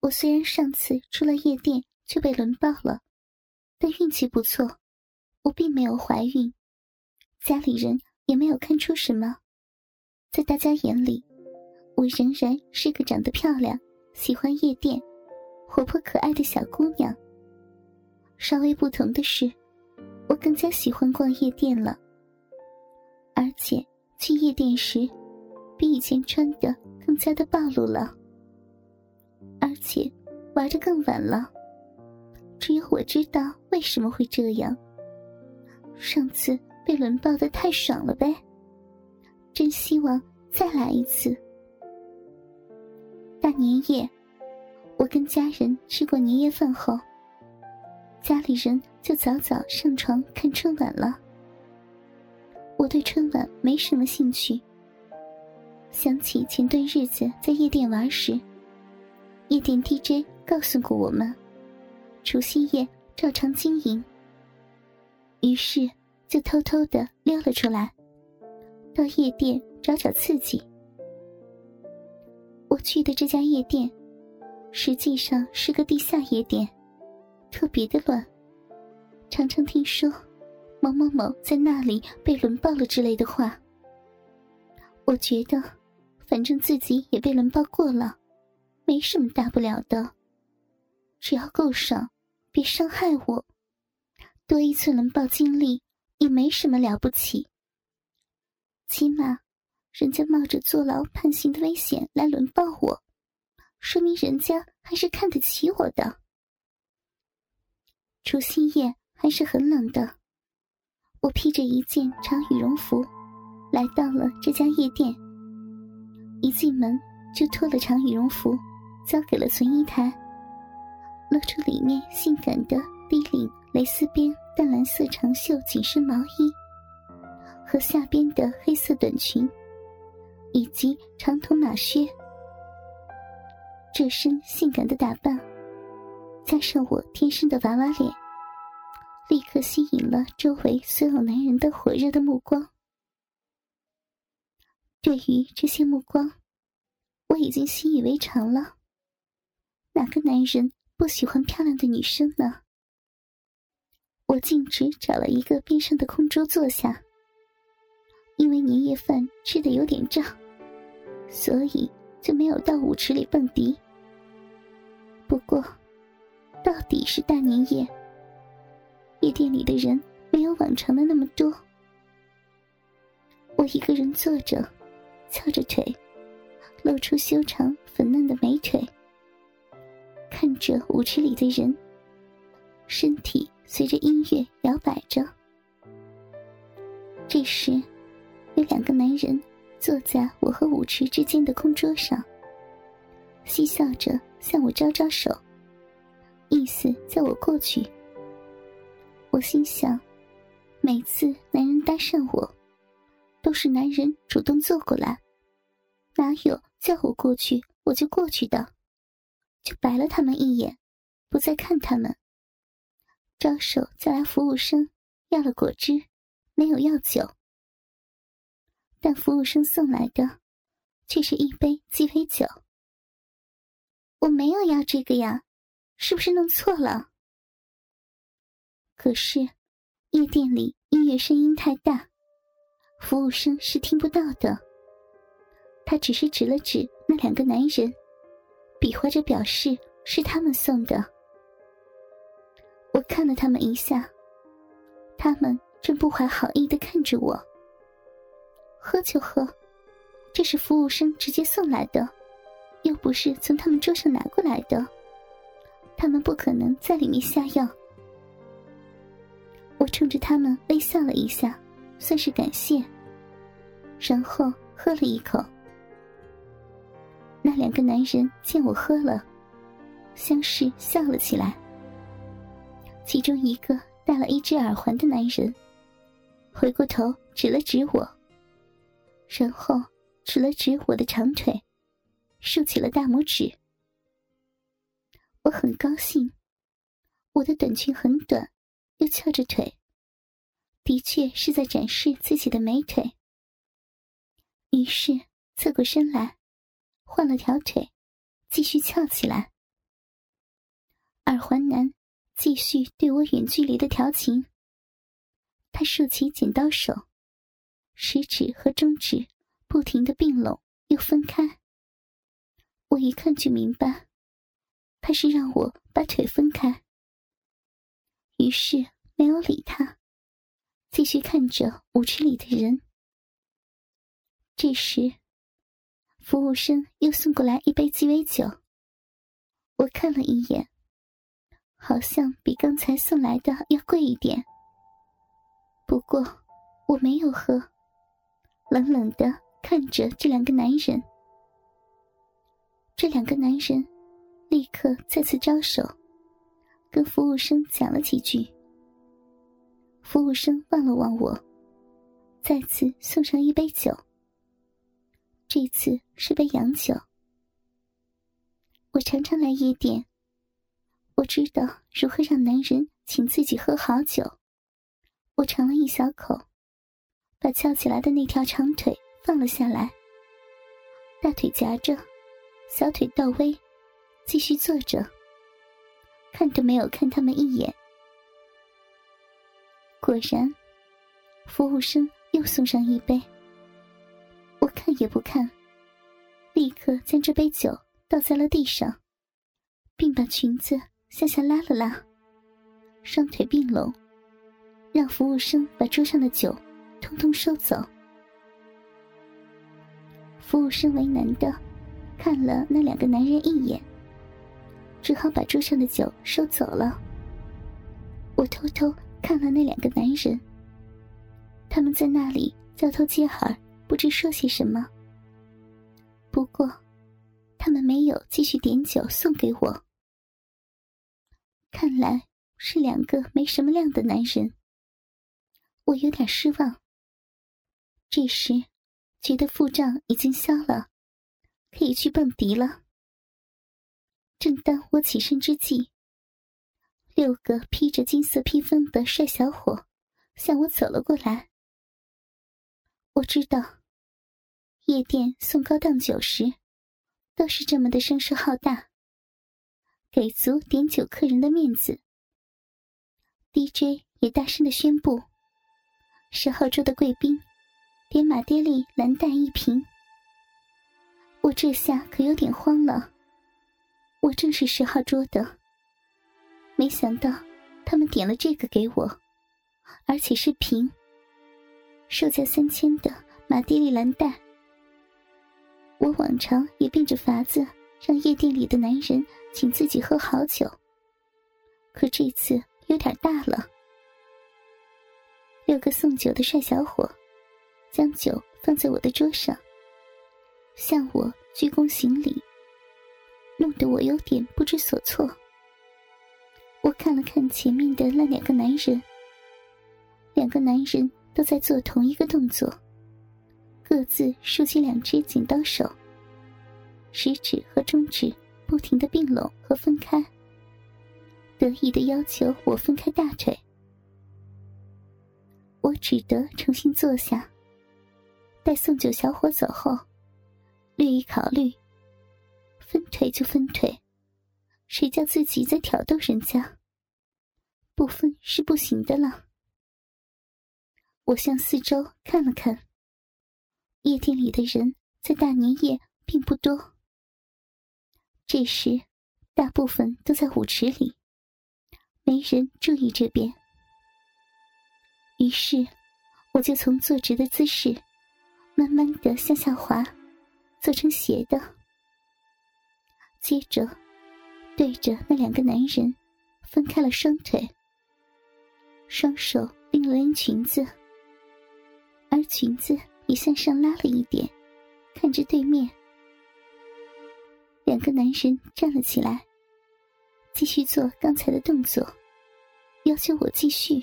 我虽然上次出了夜店就被轮爆了，但运气不错，我并没有怀孕，家里人也没有看出什么，在大家眼里，我仍然是个长得漂亮、喜欢夜店、活泼可爱的小姑娘。稍微不同的是，我更加喜欢逛夜店了，而且去夜店时，比以前穿的更加的暴露了。而且玩的更晚了，只有我知道为什么会这样。上次被轮爆的太爽了呗，真希望再来一次。大年夜，我跟家人吃过年夜饭后，家里人就早早上床看春晚了。我对春晚没什么兴趣，想起前段日子在夜店玩时。夜店 DJ 告诉过我们，除夕夜照常经营。于是就偷偷的溜了出来，到夜店找找刺激。我去的这家夜店，实际上是个地下夜店，特别的乱。常常听说某某某在那里被轮爆了之类的话。我觉得，反正自己也被轮爆过了。没什么大不了的，只要够爽，别伤害我。多一次轮爆经历也没什么了不起。起码，人家冒着坐牢判刑的危险来轮爆我，说明人家还是看得起我的。除夕夜还是很冷的，我披着一件长羽绒服，来到了这家夜店。一进门就脱了长羽绒服。交给了存衣台，露出里面性感的低领蕾丝边淡蓝色长袖紧身毛衣，和下边的黑色短裙，以及长筒马靴。这身性感的打扮，加上我天生的娃娃脸，立刻吸引了周围所有男人的火热的目光。对于这些目光，我已经习以为常了。哪个男人不喜欢漂亮的女生呢？我径直找了一个边上的空桌坐下。因为年夜饭吃的有点胀，所以就没有到舞池里蹦迪。不过，到底是大年夜，夜店里的人没有往常的那么多。我一个人坐着，翘着腿，露出修长粉嫩的美腿。看着舞池里的人，身体随着音乐摇摆着。这时，有两个男人坐在我和舞池之间的空桌上，嬉笑着向我招招手，意思叫我过去。我心想，每次男人搭讪我，都是男人主动坐过来，哪有叫我过去我就过去的？就白了他们一眼，不再看他们。招手叫来服务生，要了果汁，没有要酒。但服务生送来的，却是一杯鸡尾酒。我没有要这个呀，是不是弄错了？可是，夜店里音乐声音太大，服务生是听不到的。他只是指了指那两个男人。比划着表示是他们送的。我看了他们一下，他们正不怀好意的看着我。喝就喝，这是服务生直接送来的，又不是从他们桌上拿过来的，他们不可能在里面下药。我冲着他们微笑了一下，算是感谢，然后喝了一口。那两个男人见我喝了，相视笑了起来。其中一个戴了一只耳环的男人，回过头指了指我，然后指了指我的长腿，竖起了大拇指。我很高兴，我的短裙很短，又翘着腿，的确是在展示自己的美腿。于是侧过身来。换了条腿，继续翘起来。耳环男，继续对我远距离的调情。他竖起剪刀手，食指和中指不停的并拢又分开。我一看就明白，他是让我把腿分开。于是没有理他，继续看着舞池里的人。这时，服务生又送过来一杯鸡尾酒。我看了一眼，好像比刚才送来的要贵一点。不过我没有喝，冷冷的看着这两个男人。这两个男人立刻再次招手。跟服务生讲了几句，服务生望了望我，再次送上一杯酒。这次是杯洋酒。我常常来夜店，我知道如何让男人请自己喝好酒。我尝了一小口，把翘起来的那条长腿放了下来，大腿夹着，小腿到微，继续坐着。看都没有看他们一眼。果然，服务生又送上一杯。看也不看，立刻将这杯酒倒在了地上，并把裙子向下拉了拉，双腿并拢，让服务生把桌上的酒通通收走。服务生为难的看了那两个男人一眼。只好把桌上的酒收走了。我偷偷看了那两个男人，他们在那里交头接耳，不知说些什么。不过，他们没有继续点酒送给我。看来是两个没什么量的男人。我有点失望。这时，觉得腹胀已经消了，可以去蹦迪了。正当我起身之际，六个披着金色披风的帅小伙向我走了过来。我知道，夜店送高档酒时，都是这么的声势浩大，给足点酒客人的面子。DJ 也大声的宣布：十号桌的贵宾，点马爹利蓝带一瓶。我这下可有点慌了。我正是十号桌的，没想到他们点了这个给我，而且是瓶，售价三千的马爹利蓝带。我往常也变着法子让夜店里的男人请自己喝好酒，可这次有点大了。六个送酒的帅小伙将酒放在我的桌上，向我鞠躬行礼。弄得我有点不知所措。我看了看前面的那两个男人，两个男人都在做同一个动作，各自竖起两只剪刀手，食指和中指不停的并拢和分开，得意的要求我分开大腿。我只得重新坐下，待送酒小伙走后，略一考虑。分腿就分腿，谁叫自己在挑逗人家？不分是不行的了。我向四周看了看，夜店里的人在大年夜并不多。这时，大部分都在舞池里，没人注意这边。于是，我就从坐直的姿势，慢慢的向下滑，做成斜的。接着，对着那两个男人，分开了双腿，双手拎了拎裙子，而裙子也向上拉了一点，看着对面。两个男人站了起来，继续做刚才的动作，要求我继续。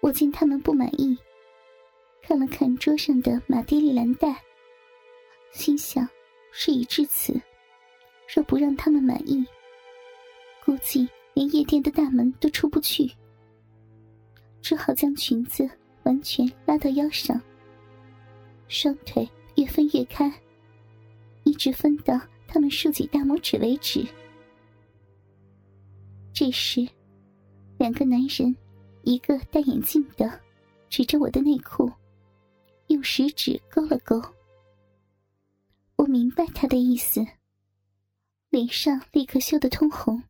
我见他们不满意，看了看桌上的马蒂利蓝带，心想。事已至此，若不让他们满意，估计连夜店的大门都出不去。只好将裙子完全拉到腰上，双腿越分越开，一直分到他们竖起大拇指为止。这时，两个男人，一个戴眼镜的，指着我的内裤，用食指勾了勾。我明白他的意思，脸上立刻羞得通红。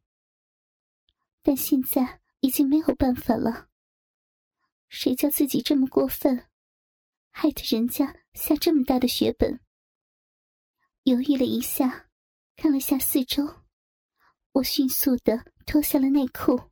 但现在已经没有办法了。谁叫自己这么过分，害得人家下这么大的血本？犹豫了一下，看了下四周，我迅速的脱下了内裤。